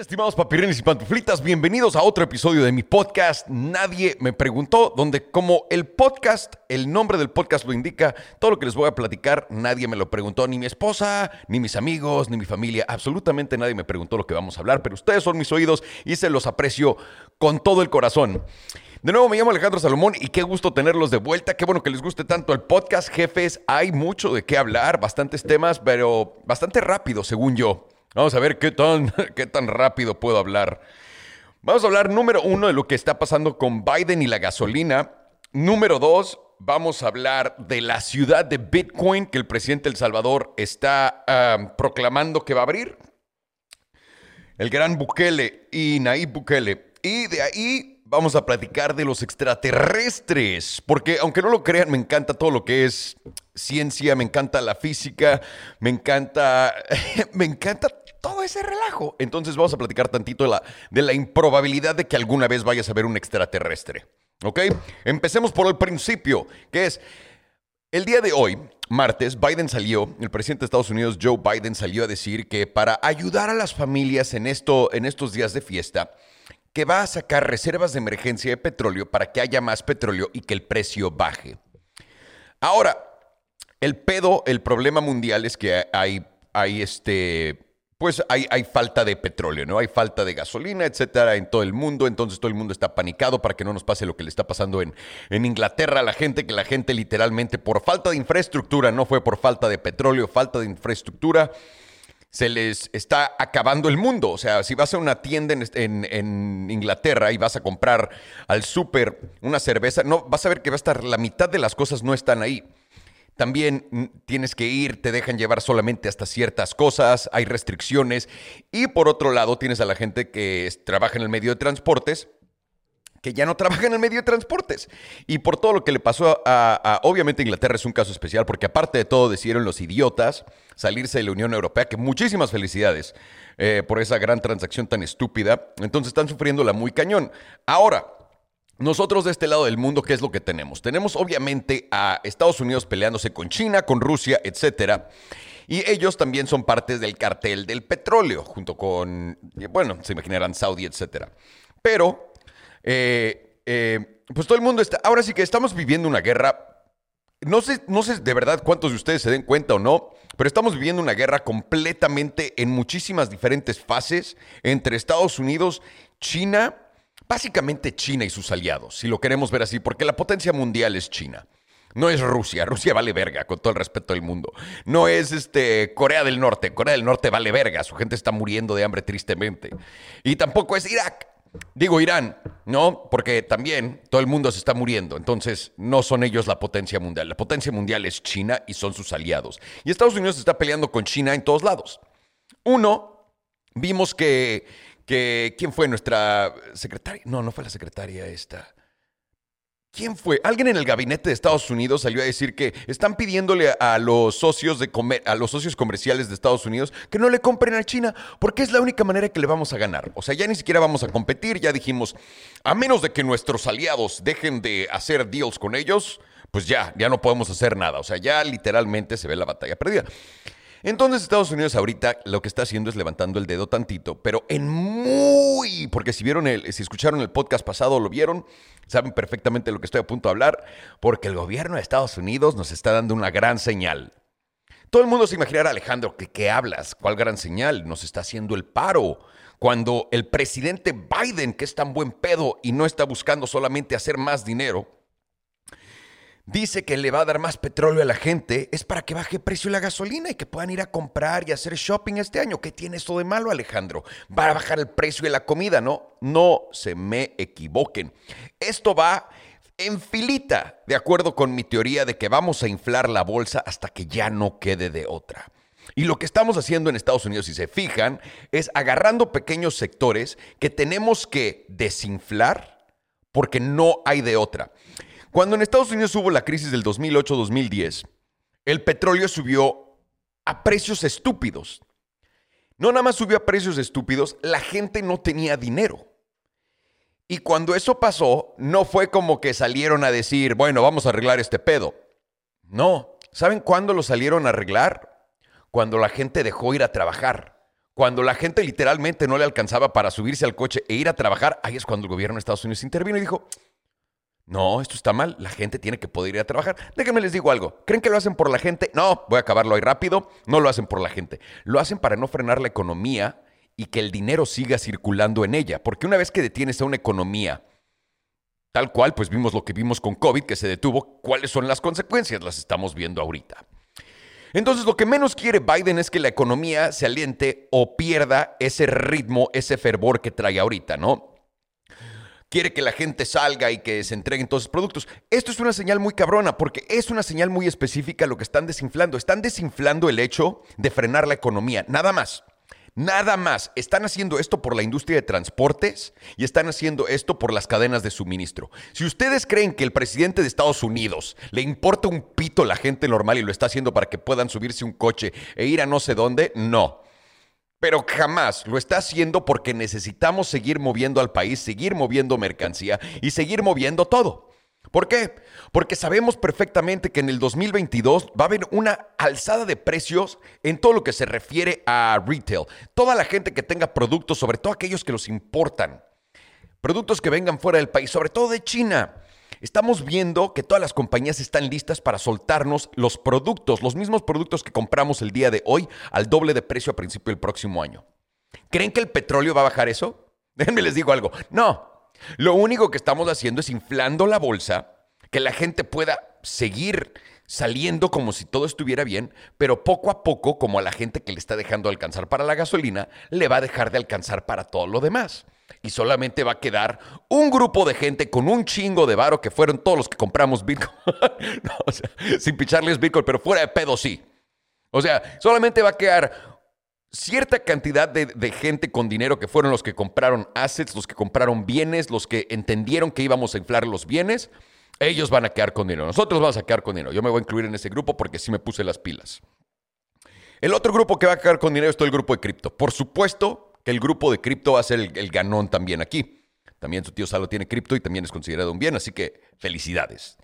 estimados papirrines y pantuflitas, bienvenidos a otro episodio de mi podcast. Nadie me preguntó, donde como el podcast, el nombre del podcast lo indica, todo lo que les voy a platicar, nadie me lo preguntó, ni mi esposa, ni mis amigos, ni mi familia, absolutamente nadie me preguntó lo que vamos a hablar, pero ustedes son mis oídos y se los aprecio con todo el corazón. De nuevo, me llamo Alejandro Salomón y qué gusto tenerlos de vuelta. Qué bueno que les guste tanto el podcast, jefes. Hay mucho de qué hablar, bastantes temas, pero bastante rápido, según yo. Vamos a ver qué tan, qué tan rápido puedo hablar. Vamos a hablar número uno de lo que está pasando con Biden y la gasolina. Número dos, vamos a hablar de la ciudad de Bitcoin que el presidente El Salvador está proclamando que va a abrir. El gran Bukele y Nayib Bukele. Y de ahí vamos a platicar de los extraterrestres, porque aunque no lo crean, me encanta todo lo que es ciencia, me encanta la física, me encanta, me encanta todo ese relajo. Entonces vamos a platicar tantito de la, de la improbabilidad de que alguna vez vayas a ver un extraterrestre. ¿Ok? Empecemos por el principio, que es, el día de hoy, martes, Biden salió, el presidente de Estados Unidos, Joe Biden, salió a decir que para ayudar a las familias en, esto, en estos días de fiesta, que va a sacar reservas de emergencia de petróleo para que haya más petróleo y que el precio baje. Ahora, el pedo, el problema mundial es que hay, hay este, pues hay, hay, falta de petróleo, ¿no? Hay falta de gasolina, etcétera, en todo el mundo. Entonces todo el mundo está panicado para que no nos pase lo que le está pasando en, en Inglaterra a la gente, que la gente literalmente por falta de infraestructura, no fue por falta de petróleo, falta de infraestructura, se les está acabando el mundo. O sea, si vas a una tienda en, en, en Inglaterra y vas a comprar al súper una cerveza, no, vas a ver que va a estar, la mitad de las cosas no están ahí. También tienes que ir, te dejan llevar solamente hasta ciertas cosas, hay restricciones. Y por otro lado, tienes a la gente que trabaja en el medio de transportes, que ya no trabaja en el medio de transportes. Y por todo lo que le pasó a, obviamente Inglaterra es un caso especial, porque aparte de todo decidieron los idiotas salirse de la Unión Europea, que muchísimas felicidades eh, por esa gran transacción tan estúpida. Entonces están sufriéndola muy cañón. Ahora, nosotros de este lado del mundo, ¿qué es lo que tenemos? Tenemos obviamente a Estados Unidos peleándose con China, con Rusia, etcétera. Y ellos también son parte del cartel del petróleo, junto con, bueno, se imaginarán Saudi, etcétera. Pero, eh, eh, pues todo el mundo está, ahora sí que estamos viviendo una guerra. No sé, no sé de verdad cuántos de ustedes se den cuenta o no, pero estamos viviendo una guerra completamente en muchísimas diferentes fases entre Estados Unidos, China, básicamente China y sus aliados, si lo queremos ver así, porque la potencia mundial es China. No es Rusia, Rusia vale verga, con todo el respeto del mundo. No es este Corea del Norte, Corea del Norte vale verga, su gente está muriendo de hambre tristemente. Y tampoco es Irak, digo Irán, ¿no? Porque también todo el mundo se está muriendo, entonces no son ellos la potencia mundial. La potencia mundial es China y son sus aliados. Y Estados Unidos está peleando con China en todos lados. Uno, vimos que que quién fue nuestra secretaria, no, no fue la secretaria esta. ¿Quién fue? Alguien en el gabinete de Estados Unidos salió a decir que están pidiéndole a los socios de comer, a los socios comerciales de Estados Unidos que no le compren a China porque es la única manera que le vamos a ganar. O sea, ya ni siquiera vamos a competir, ya dijimos, a menos de que nuestros aliados dejen de hacer deals con ellos, pues ya, ya no podemos hacer nada. O sea, ya literalmente se ve la batalla perdida. Entonces Estados Unidos ahorita lo que está haciendo es levantando el dedo tantito, pero en muy, porque si vieron el, si escucharon el podcast pasado, lo vieron, saben perfectamente lo que estoy a punto de hablar, porque el gobierno de Estados Unidos nos está dando una gran señal. Todo el mundo se imaginará, Alejandro, ¿qué, qué hablas? ¿Cuál gran señal? Nos está haciendo el paro. Cuando el presidente Biden, que es tan buen pedo y no está buscando solamente hacer más dinero, dice que le va a dar más petróleo a la gente, es para que baje el precio de la gasolina y que puedan ir a comprar y hacer shopping este año. ¿Qué tiene esto de malo, Alejandro? Va a bajar el precio de la comida, ¿no? No se me equivoquen. Esto va en filita, de acuerdo con mi teoría de que vamos a inflar la bolsa hasta que ya no quede de otra. Y lo que estamos haciendo en Estados Unidos, si se fijan, es agarrando pequeños sectores que tenemos que desinflar porque no hay de otra. Cuando en Estados Unidos hubo la crisis del 2008-2010, el petróleo subió a precios estúpidos. No nada más subió a precios estúpidos, la gente no tenía dinero. Y cuando eso pasó, no fue como que salieron a decir, bueno, vamos a arreglar este pedo. No. ¿Saben cuándo lo salieron a arreglar? Cuando la gente dejó ir a trabajar cuando la gente literalmente no le alcanzaba para subirse al coche e ir a trabajar, ahí es cuando el gobierno de Estados Unidos intervino y dijo, no, esto está mal, la gente tiene que poder ir a trabajar. Déjenme les digo algo, ¿creen que lo hacen por la gente? No, voy a acabarlo ahí rápido, no lo hacen por la gente, lo hacen para no frenar la economía y que el dinero siga circulando en ella, porque una vez que detienes a una economía, tal cual, pues vimos lo que vimos con COVID, que se detuvo, ¿cuáles son las consecuencias? Las estamos viendo ahorita. Entonces, lo que menos quiere Biden es que la economía se aliente o pierda ese ritmo, ese fervor que trae ahorita, ¿no? Quiere que la gente salga y que se entreguen todos los productos. Esto es una señal muy cabrona porque es una señal muy específica lo que están desinflando. Están desinflando el hecho de frenar la economía, nada más. Nada más. Están haciendo esto por la industria de transportes y están haciendo esto por las cadenas de suministro. Si ustedes creen que el presidente de Estados Unidos le importa un pito a la gente normal y lo está haciendo para que puedan subirse un coche e ir a no sé dónde, no pero jamás lo está haciendo porque necesitamos seguir moviendo al país, seguir moviendo mercancía y seguir moviendo todo. ¿Por qué? Porque sabemos perfectamente que en el 2022 va a haber una alzada de precios en todo lo que se refiere a retail. Toda la gente que tenga productos, sobre todo aquellos que los importan, productos que vengan fuera del país, sobre todo de China. Estamos viendo que todas las compañías están listas para soltarnos los productos, los mismos productos que compramos el día de hoy, al doble de precio a principio del próximo año. ¿Creen que el petróleo va a bajar eso? Déjenme les digo algo. No. Lo único que estamos haciendo es inflando la bolsa, que la gente pueda seguir saliendo como si todo estuviera bien, pero poco a poco, como a la gente que le está dejando alcanzar para la gasolina, le va a dejar de alcanzar para todo lo demás y solamente va a quedar un grupo de gente con un chingo de varo que fueron todos los que compramos Bitcoin. sin picharles Bitcoin, pero fuera de pedo sí. O sea, solamente va a quedar cierta cantidad de, de, gente con dinero que fueron los que compraron assets, los que compraron bienes, los que entendieron que íbamos a inflar los bienes. Ellos van a quedar con dinero. Nosotros vamos a quedar con dinero. Yo me voy a incluir en ese grupo porque sí me puse las pilas. El otro grupo que va a quedar con dinero es todo el grupo de cripto. Por supuesto, el grupo de cripto va a ser el, ganón también aquí. También su tío Salo tiene cripto y también es considerado un bien, así que felicidades.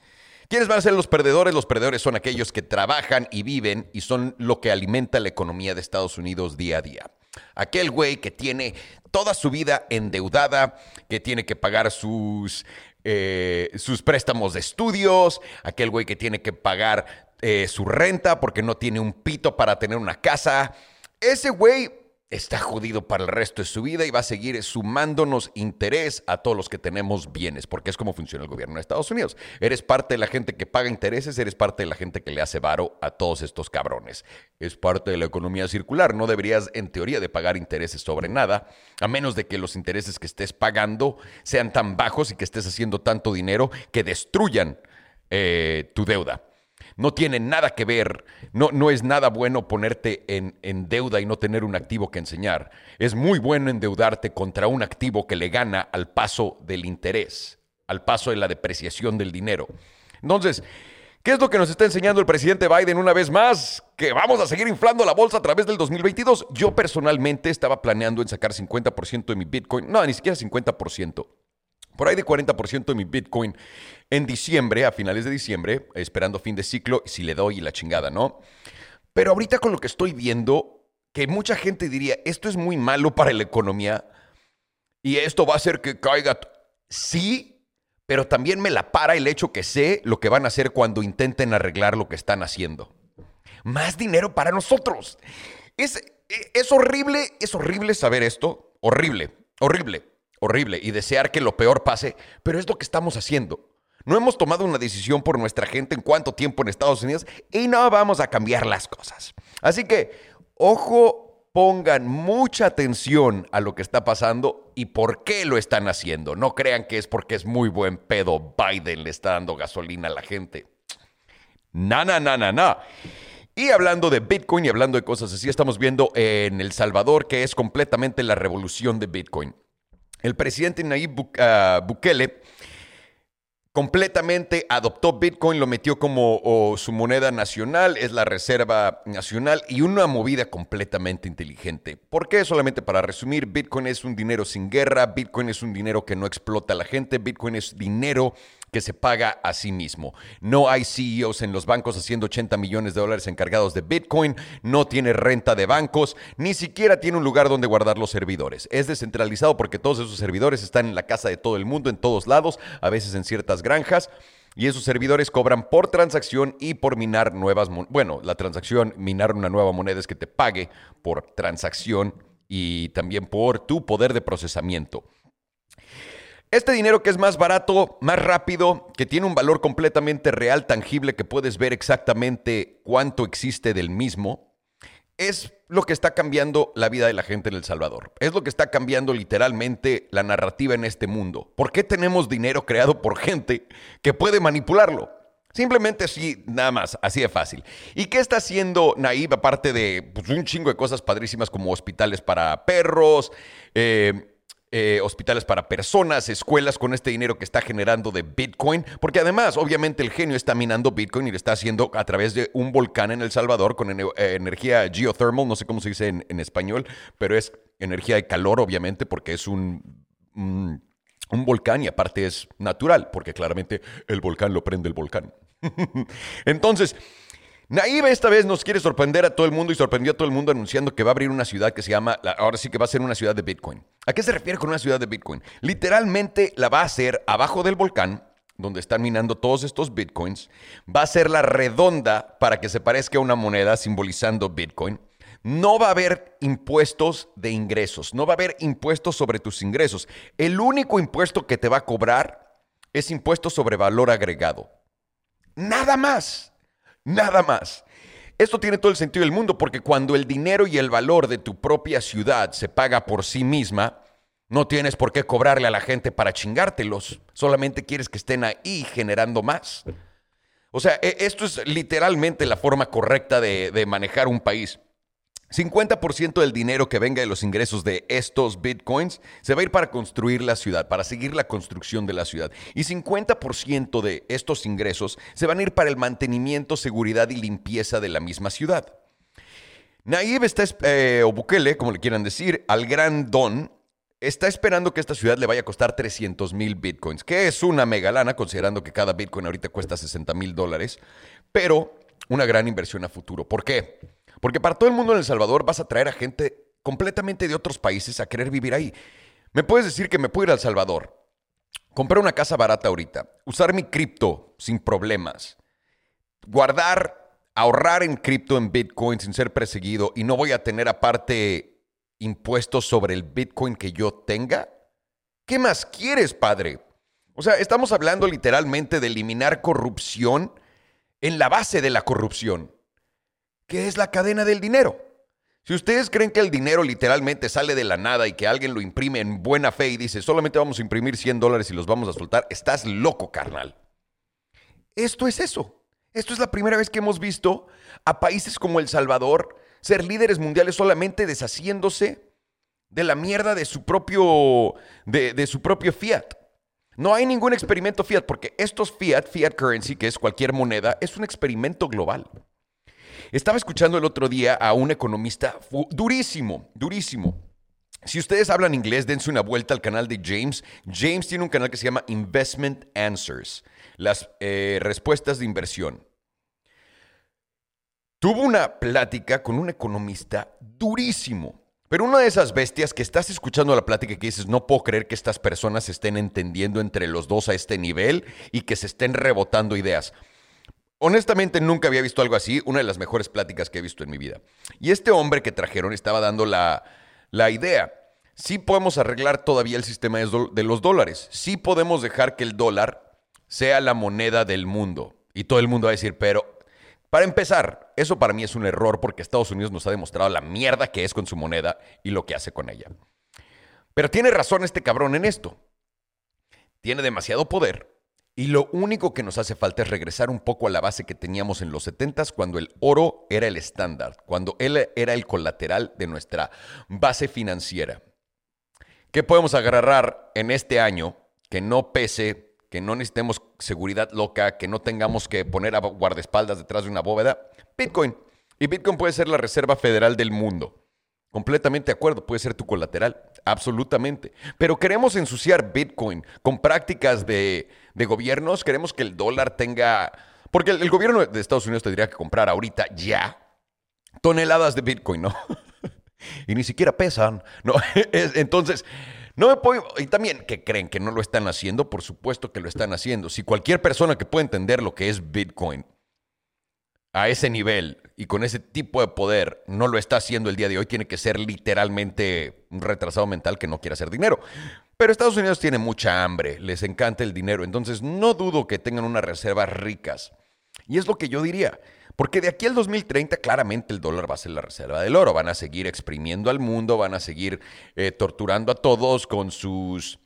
¿Quiénes van a ser los perdedores? Los perdedores son aquellos que trabajan y viven y son lo que alimenta la economía de Estados Unidos día a día. Aquel güey que tiene toda su vida endeudada, que tiene que pagar sus, eh, sus préstamos de estudios, aquel güey que tiene que pagar eh, su renta porque no tiene un pito para tener una casa. Ese güey está jodido para el resto de su vida y va a seguir sumándonos interés a todos los que tenemos bienes, porque es como funciona el gobierno de Estados Unidos. Eres parte de la gente que paga intereses, eres parte de la gente que le hace varo a todos estos cabrones. Es parte de la economía circular, no deberías en teoría de pagar intereses sobre nada, a menos de que los intereses que estés pagando sean tan bajos y que estés haciendo tanto dinero que destruyan eh, tu deuda no tiene nada que ver, no, no es nada bueno ponerte en, en, deuda y no tener un activo que enseñar. Es muy bueno endeudarte contra un activo que le gana al paso del interés, al paso de la depreciación del dinero. Entonces, ¿qué es lo que nos está enseñando el presidente Biden una vez más? Que vamos a seguir inflando la bolsa a través del 2022. Yo personalmente estaba planeando en sacar 50% de mi Bitcoin, no, ni siquiera 50% por ahí de 40% de mi Bitcoin en diciembre, a finales de diciembre, esperando fin de ciclo, si le doy la chingada, ¿no? Pero ahorita con lo que estoy viendo, que mucha gente diría, esto es muy malo para la economía y esto va a hacer que caiga. Sí, pero también me la para el hecho que sé lo que van a hacer cuando intenten arreglar lo que están haciendo. Más dinero para nosotros. Es, es horrible, es horrible saber esto. Horrible, horrible horrible y desear que lo peor pase, pero es lo que estamos haciendo. No hemos tomado una decisión por nuestra gente en cuánto tiempo en Estados Unidos y no vamos a cambiar las cosas. Así que, ojo, pongan mucha atención a lo que está pasando y por qué lo están haciendo. No crean que es porque es muy buen pedo Biden le está dando gasolina a la gente. Na, na, na, na, na. Y hablando de Bitcoin y hablando de cosas así, estamos viendo en El Salvador que es completamente la revolución de Bitcoin el presidente Nayib ah, Bukele completamente adoptó Bitcoin, lo metió como su moneda nacional, es la reserva nacional y una movida completamente inteligente. ¿Por qué? Solamente para resumir, Bitcoin es un dinero sin guerra, Bitcoin es un dinero que no explota a la gente, Bitcoin es dinero que se paga a sí mismo. No hay CEOs en los bancos haciendo 80 millones de dólares encargados de Bitcoin, no tiene renta de bancos, ni siquiera tiene un lugar donde guardar los servidores. Es descentralizado porque todos esos servidores están en la casa de todo el mundo, en todos lados, a veces en ciertas granjas. Y esos servidores cobran por transacción y por minar nuevas Bueno, la transacción, minar una nueva moneda es que te pague por transacción y también por tu poder de procesamiento. Este dinero que es más barato, más rápido, que tiene un valor completamente real, tangible, que puedes ver exactamente cuánto existe del mismo, es lo que está cambiando la vida de la gente en El Salvador. Es lo que está cambiando literalmente la narrativa en este mundo. ¿Por qué tenemos dinero creado por gente que puede manipularlo? Simplemente así, nada más, así de fácil. ¿Y qué está haciendo Naib aparte de pues, un chingo de cosas padrísimas como hospitales para perros? Eh, eh, hospitales para personas, escuelas con este dinero que está generando de Bitcoin, porque además, obviamente, el genio está minando Bitcoin y lo está haciendo a través de un volcán en El Salvador con eh, energía geothermal, no sé cómo se dice en, español, pero es energía de calor, obviamente, porque es un, un volcán y aparte es natural, porque claramente el volcán lo prende el volcán. Entonces, Naive esta vez nos quiere sorprender a todo el mundo y sorprendió a todo el mundo anunciando que va a abrir una ciudad que se llama, ahora sí que va a ser una ciudad de Bitcoin. ¿A qué se refiere con una ciudad de Bitcoin? Literalmente la va a hacer abajo del volcán, donde están minando todos estos Bitcoins. Va a ser la redonda para que se parezca a una moneda simbolizando Bitcoin. No va a haber impuestos de ingresos, no va a haber impuestos sobre tus ingresos. El único impuesto que te va a cobrar es impuesto sobre valor agregado. Nada más. Nada más. Esto tiene todo el sentido del mundo porque cuando el dinero y el valor de tu propia ciudad se paga por sí misma, no tienes por qué cobrarle a la gente para chingártelos. Solamente quieres que estén ahí generando más. O sea, e, esto es literalmente la forma correcta de, de manejar un país. 50% del dinero que venga de los ingresos de estos bitcoins se va a ir para construir la ciudad, para seguir la construcción de la ciudad. Y 50% de estos ingresos se van a ir para el mantenimiento, seguridad y limpieza de la misma ciudad. Nayib está, eh, o Bukele, como le quieran decir, al gran don, está esperando que esta ciudad le vaya a costar 300 mil bitcoins, que es una megalana, considerando que cada bitcoin ahorita cuesta 60 mil dólares, pero una gran inversión a futuro. ¿Por qué? Porque para todo el mundo en El Salvador vas a traer a gente completamente de otros países a querer vivir ahí. Me puedes decir que me puedo ir a El Salvador, comprar una casa barata ahorita, usar mi cripto sin problemas, guardar, ahorrar en cripto, en Bitcoin sin ser perseguido y no voy a tener aparte impuestos sobre el Bitcoin que yo tenga. ¿Qué más quieres, padre? O sea, estamos hablando literalmente de eliminar corrupción en la base de la corrupción que es la cadena del dinero. Si ustedes creen que el dinero literalmente sale de la nada y que alguien lo imprime en buena fe y dice, solamente vamos a imprimir 100 dólares y los vamos a soltar, estás loco, carnal. Esto es eso. Esto es la primera vez que hemos visto a países como El Salvador ser líderes mundiales solamente deshaciéndose de la mierda de su propio, de, de su propio fiat. No hay ningún experimento fiat porque estos fiat, fiat currency, que es cualquier moneda, es un experimento global. Estaba escuchando el otro día a un economista durísimo, durísimo. Si ustedes hablan inglés, dense una vuelta al canal de James. James tiene un canal que se llama Investment Answers, las eh, respuestas de inversión. Tuvo una plática con un economista durísimo. Pero una de esas bestias que estás escuchando la plática y que dices, no puedo creer que estas personas estén entendiendo entre los dos a este nivel y que se estén rebotando ideas. Honestamente nunca había visto algo así, una de las mejores pláticas que he visto en mi vida. Y este hombre que trajeron estaba dando la, la idea. Sí podemos arreglar todavía el sistema de los dólares. Sí podemos dejar que el dólar sea la moneda del mundo. Y todo el mundo va a decir, pero para empezar, eso para mí es un error porque Estados Unidos nos ha demostrado la mierda que es con su moneda y lo que hace con ella. Pero tiene razón este cabrón en esto. Tiene demasiado poder y lo único que nos hace falta es regresar un poco a la base que teníamos en los 70 cuando el oro era el estándar, cuando él era el colateral de nuestra base financiera. ¿Qué podemos agarrar en este año que no pese que no necesitemos seguridad loca, que no tengamos que poner a guardaespaldas detrás de una bóveda. Bitcoin. Y Bitcoin puede ser la reserva federal del mundo. Completamente de acuerdo, puede ser tu colateral, absolutamente. Pero queremos ensuciar Bitcoin con prácticas de, gobiernos, queremos que el dólar tenga... Porque el, gobierno de Estados Unidos tendría que comprar ahorita ya toneladas de Bitcoin, ¿no? y ni siquiera pesan, ¿no? Entonces, no me puedo... Y también que creen que no lo están haciendo, por supuesto que lo están haciendo. Si cualquier persona que pueda entender lo que es Bitcoin a ese nivel y con ese tipo de poder no lo está haciendo el día de hoy, tiene que ser literalmente un retrasado mental que no quiere hacer dinero. Pero Estados Unidos tiene mucha hambre, les encanta el dinero, entonces no dudo que tengan unas reservas ricas. Y es lo que yo diría, porque de aquí al 2030 claramente el dólar va a ser la reserva del oro, van a seguir exprimiendo al mundo, van a seguir eh, torturando a todos con sus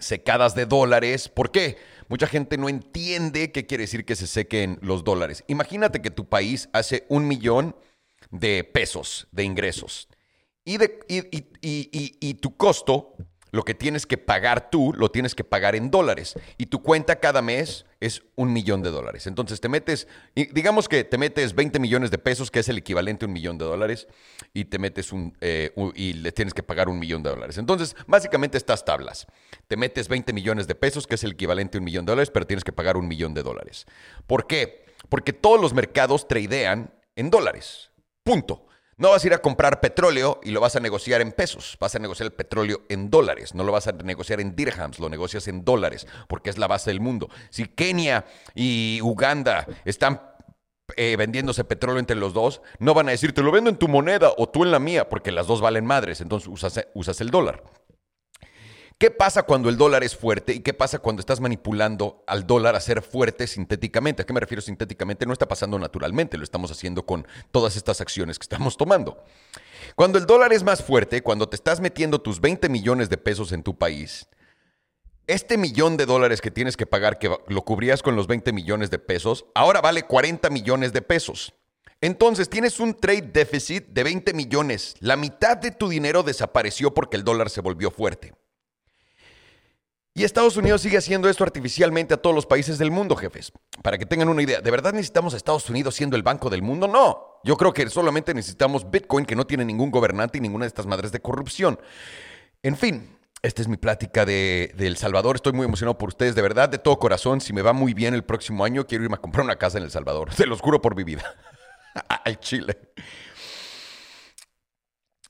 secadas de dólares. ¿Por qué? Mucha gente no entiende qué quiere decir que se sequen los dólares. Imagínate que tu país hace un millón de pesos de ingresos y, de, y, tu costo, lo que tienes que pagar tú, lo tienes que pagar en dólares. Y tu cuenta cada mes es un millón de dólares. Entonces te metes, digamos que te metes 20 millones de pesos, que es el equivalente a un millón de dólares, y te metes un, eh, y le tienes que pagar un millón de dólares. Entonces, básicamente estas tablas. Te metes 20 millones de pesos, que es el equivalente a un millón de dólares, pero tienes que pagar un millón de dólares. ¿Por qué? Porque todos los mercados tradean en dólares. Punto. No vas a ir a comprar petróleo y lo vas a negociar en pesos. Vas a negociar el petróleo en dólares. No lo vas a negociar en dirhams, lo negocias en dólares, porque es la base del mundo. Si Kenia y Uganda están eh, vendiéndose petróleo entre los dos, no van a decir, te lo vendo en tu moneda o tú en la mía, porque las dos valen madres. Entonces usas, usas el dólar. ¿Qué pasa cuando el dólar es fuerte y qué pasa cuando estás manipulando al dólar a ser fuerte sintéticamente? ¿A qué me refiero sintéticamente? No está pasando naturalmente, lo estamos haciendo con todas estas acciones que estamos tomando. Cuando el dólar es más fuerte, cuando te estás metiendo tus 20 millones de pesos en tu país, este millón de dólares que tienes que pagar, que lo cubrías con los 20 millones de pesos, ahora vale 40 millones de pesos. Entonces tienes un trade deficit de 20 millones. La mitad de tu dinero desapareció porque el dólar se volvió fuerte. Y Estados Unidos sigue haciendo esto artificialmente a todos los países del mundo, jefes. Para que tengan una idea, ¿de verdad necesitamos a Estados Unidos siendo el banco del mundo? No. Yo creo que solamente necesitamos Bitcoin, que no tiene ningún gobernante y ninguna de estas madres de corrupción. En fin, esta es mi plática de, El Salvador. Estoy muy emocionado por ustedes, de verdad, de todo corazón. Si me va muy bien el próximo año, quiero irme a comprar una casa en El Salvador. Se los juro por mi vida. Al Chile.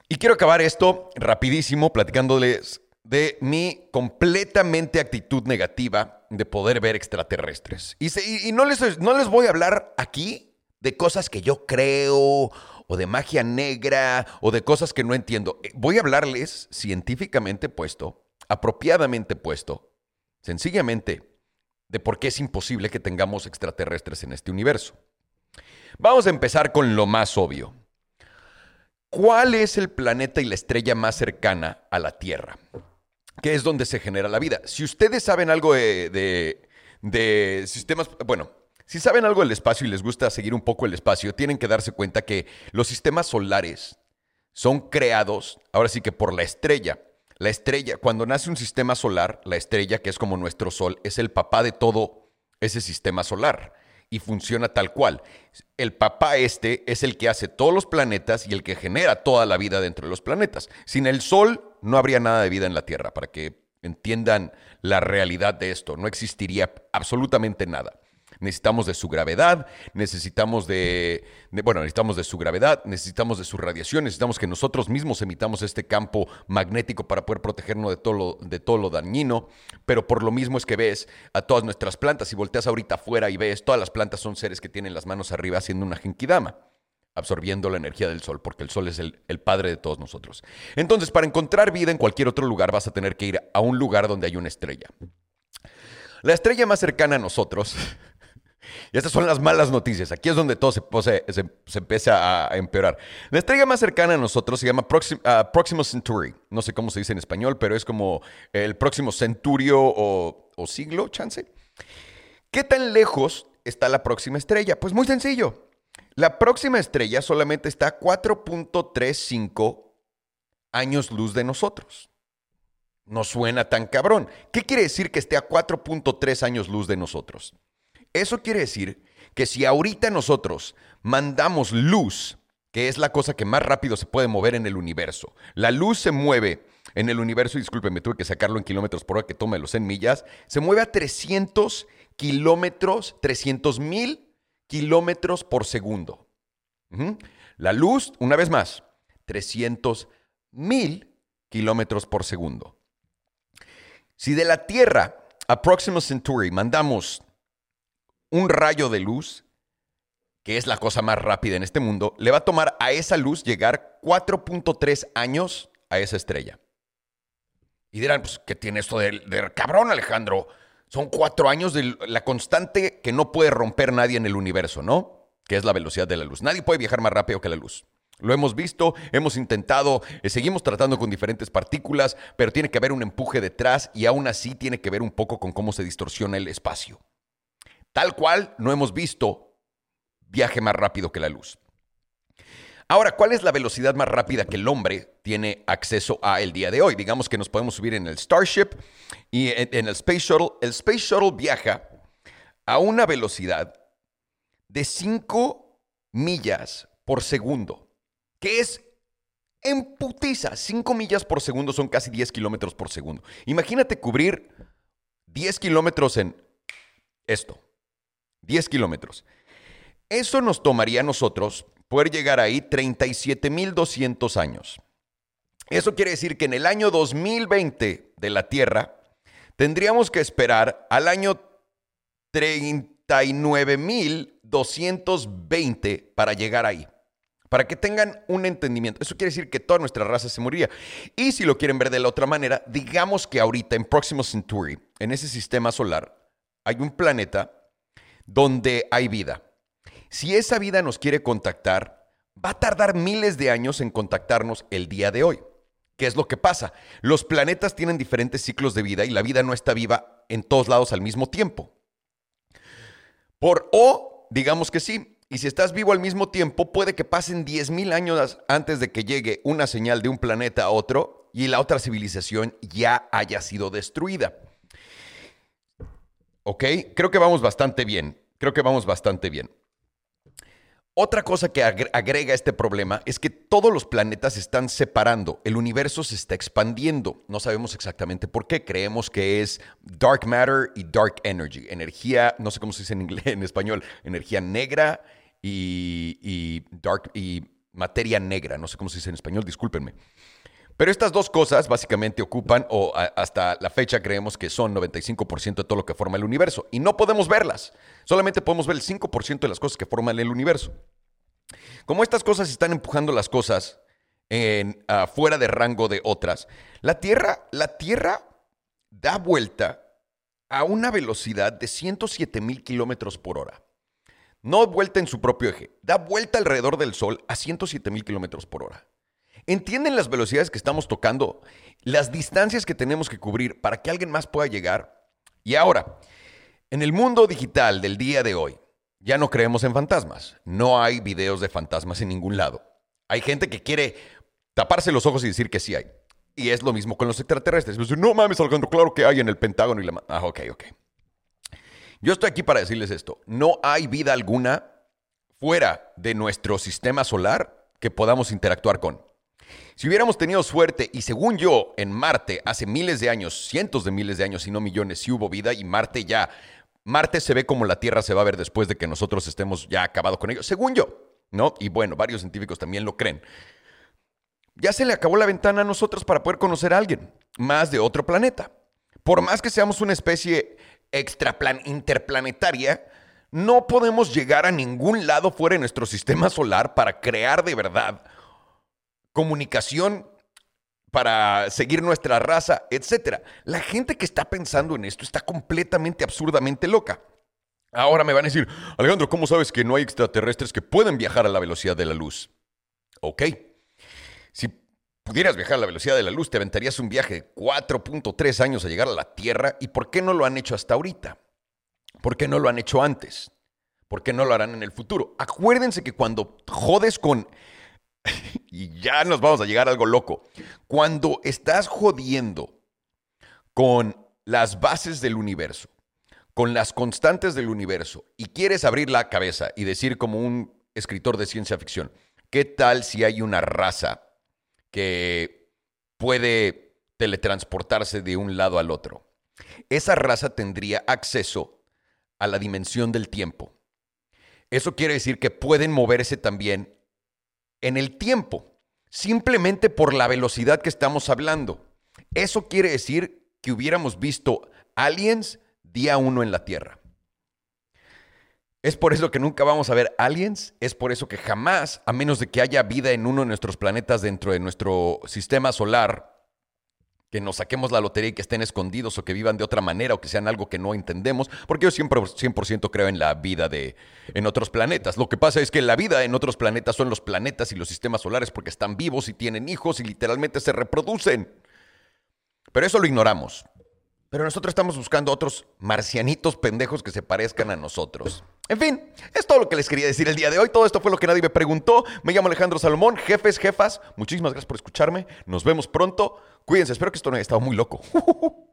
Y quiero acabar esto rapidísimo platicándoles de mi completamente actitud negativa de poder ver extraterrestres. Y, no, les, no les voy a hablar aquí de cosas que yo creo o de magia negra o de cosas que no entiendo. Eh, voy a hablarles científicamente puesto, apropiadamente puesto, sencillamente de por qué es imposible que tengamos extraterrestres en este universo. Vamos a empezar con lo más obvio. ¿Cuál es el planeta y la estrella más cercana a la Tierra? Que es donde se genera la vida. Si ustedes saben algo de, sistemas, bueno, si saben algo del espacio y les gusta seguir un poco el espacio, tienen que darse cuenta que los sistemas solares son creados, ahora sí que por la estrella. La estrella, cuando nace un sistema solar, la estrella, que es como nuestro sol, es el papá de todo ese sistema solar y funciona tal cual. El papá este es el que hace todos los planetas y el que genera toda la vida dentro de los planetas. Sin el Sol no habría nada de vida en la Tierra, para que entiendan la realidad de esto. No existiría absolutamente nada necesitamos de su gravedad, necesitamos de, bueno, necesitamos de su gravedad, necesitamos de su radiación, necesitamos que nosotros mismos emitamos este campo magnético para poder protegernos de todo lo, de todo lo dañino, pero por lo mismo es que ves a todas nuestras plantas, y volteas ahorita afuera y ves, todas las plantas son seres que tienen las manos arriba haciendo una genkidama absorbiendo la energía del sol, porque el sol es el, el, padre de todos nosotros. Entonces, para encontrar vida en cualquier otro lugar, vas a tener que ir a un lugar donde hay una estrella. La estrella más cercana a nosotros y estas son las malas noticias. Aquí es donde todo se, se, empieza a, empeorar. La estrella más cercana a nosotros se llama ah, Próximo Centauri. No sé cómo se dice en español, pero es como el próximo centurio o, o siglo, chance. ¿Qué tan lejos está la próxima estrella? Pues muy sencillo. La próxima estrella solamente está a 4.35 años luz de nosotros. no suena tan cabrón. ¿Qué quiere decir que esté a 4.3 años luz de nosotros? Eso quiere decir que si ahorita nosotros mandamos luz, que es la cosa que más rápido se puede mover en el universo, la luz se mueve en el universo, discúlpeme, tuve que sacarlo en kilómetros por hora, que tome los en millas, se mueve a 300 kilómetros, 300 mil kilómetros por segundo. La luz, una vez más, 300 mil kilómetros por segundo. Si de la Tierra a Proxima Centauri mandamos un rayo de luz, que es la cosa más rápida en este mundo, le va a tomar a esa luz llegar 4.3 años a esa estrella. Y dirán, pues, ¿qué tiene esto de, cabrón, Alejandro? Son cuatro años de la constante que no puede romper nadie en el universo, ¿no? Que es la velocidad de la luz. Nadie puede viajar más rápido que la luz. Lo hemos visto, hemos intentado, eh, seguimos tratando con diferentes partículas, pero tiene que haber un empuje detrás y aún así tiene que ver un poco con cómo se distorsiona el espacio. Tal cual no hemos visto viaje más rápido que la luz. Ahora, ¿cuál es la velocidad más rápida que el hombre tiene acceso a el día de hoy? Digamos que nos podemos subir en el Starship y en, el Space Shuttle. El Space Shuttle viaja a una velocidad de 5 millas por segundo que es en putiza. 5 millas por segundo son casi 10 kilómetros por segundo. Imagínate cubrir 10 kilómetros en esto. 10 kilómetros. Eso nos tomaría a nosotros poder llegar ahí 37.200 años. Eso quiere decir que en el año 2020 de la Tierra tendríamos que esperar al año 39.220 para llegar ahí para que tengan un entendimiento. Eso quiere decir que toda nuestra raza se moriría. Y si lo quieren ver de la otra manera, digamos que ahorita en Próximo Centauri, en ese sistema solar, hay un planeta donde hay vida. Si esa vida nos quiere contactar, va a tardar miles de años en contactarnos el día de hoy. ¿Qué es lo que pasa? Los planetas tienen diferentes ciclos de vida y la vida no está viva en todos lados al mismo tiempo. Por o, digamos que sí, y si estás vivo al mismo tiempo, puede que pasen 10.000 años antes de que llegue una señal de un planeta a otro y la otra civilización ya haya sido destruida. ¿Ok? Creo que vamos bastante bien. Creo que vamos bastante bien. Otra cosa que agrega este problema es que todos los planetas se están separando, el universo se está expandiendo. No sabemos exactamente por qué. Creemos que es dark matter y dark energy, energía, no sé cómo se dice en inglés, en español, energía negra y, dark, y materia negra, no sé cómo se dice en español, discúlpenme. Pero estas dos cosas básicamente ocupan, o hasta la fecha creemos que son 95% de todo lo que forma el universo. Y no podemos verlas. Solamente podemos ver el 5% de las cosas que forman el universo. Como estas cosas están empujando las cosas en, fuera de rango de otras, la Tierra, la Tierra da vuelta a una velocidad de 107 mil kilómetros por hora. No vuelta en su propio eje, da vuelta alrededor del Sol a 107 mil kilómetros por hora. ¿Entienden las velocidades que estamos tocando? Las distancias que tenemos que cubrir para que alguien más pueda llegar. Y ahora, en el mundo digital del día de hoy, ya no creemos en fantasmas. No hay videos de fantasmas en ningún lado. Hay gente que quiere taparse los ojos y decir que sí hay. Y es lo mismo con los extraterrestres. No mames, Alejandro, claro que hay en el Pentágono y la... Ah, ok, ok. Yo estoy aquí para decirles esto. No hay vida alguna fuera de nuestro sistema solar que podamos interactuar con. Si hubiéramos tenido suerte, y según yo, en Marte hace miles de años, cientos de miles de años, si no millones, sí hubo vida, y Marte ya, Marte se ve como la Tierra se va a ver después de que nosotros estemos ya acabados con ello, según yo, ¿no? Y bueno, varios científicos también lo creen. Ya se le acabó la ventana a nosotros para poder conocer a alguien más de otro planeta. Por más que seamos una especie extraplan interplanetaria, no podemos llegar a ningún lado fuera de nuestro sistema solar para crear de verdad comunicación para seguir nuestra raza, etc. La gente que está pensando en esto está completamente absurdamente loca. Ahora me van a decir, Alejandro, ¿cómo sabes que no hay extraterrestres que pueden viajar a la velocidad de la luz? Ok. Si pudieras viajar a la velocidad de la luz, te aventarías un viaje de 4.3 años a llegar a la Tierra. ¿Y por qué no lo han hecho hasta ahorita? ¿Por qué no lo han hecho antes? ¿Por qué no lo harán en el futuro? Acuérdense que cuando jodes con... y ya nos vamos a llegar a algo loco. Cuando estás jodiendo con las bases del universo, con las constantes del universo, y quieres abrir la cabeza y decir como un escritor de ciencia ficción, ¿qué tal si hay una raza que puede teletransportarse de un lado al otro? Esa raza tendría acceso a la dimensión del tiempo. Eso quiere decir que pueden moverse también en el tiempo, simplemente por la velocidad que estamos hablando. Eso quiere decir que hubiéramos visto aliens día uno en la Tierra. Es por eso que nunca vamos a ver aliens, es por eso que jamás, a menos de que haya vida en uno de nuestros planetas dentro de nuestro sistema solar, que nos saquemos la lotería y que estén escondidos o que vivan de otra manera o que sean algo que no entendemos, porque yo siempre 100% creo en la vida de, en otros planetas. Lo que pasa es que la vida en otros planetas son los planetas y los sistemas solares porque están vivos y tienen hijos y literalmente se reproducen. Pero eso lo ignoramos. Pero nosotros estamos buscando otros marcianitos pendejos que se parezcan a nosotros. En fin, es todo lo que les quería decir el día de hoy. Todo esto fue lo que nadie me preguntó. Me llamo Alejandro Salomón. Jefes, jefas, muchísimas gracias por escucharme. Nos vemos pronto. Cuídense, espero que esto no haya estado muy loco.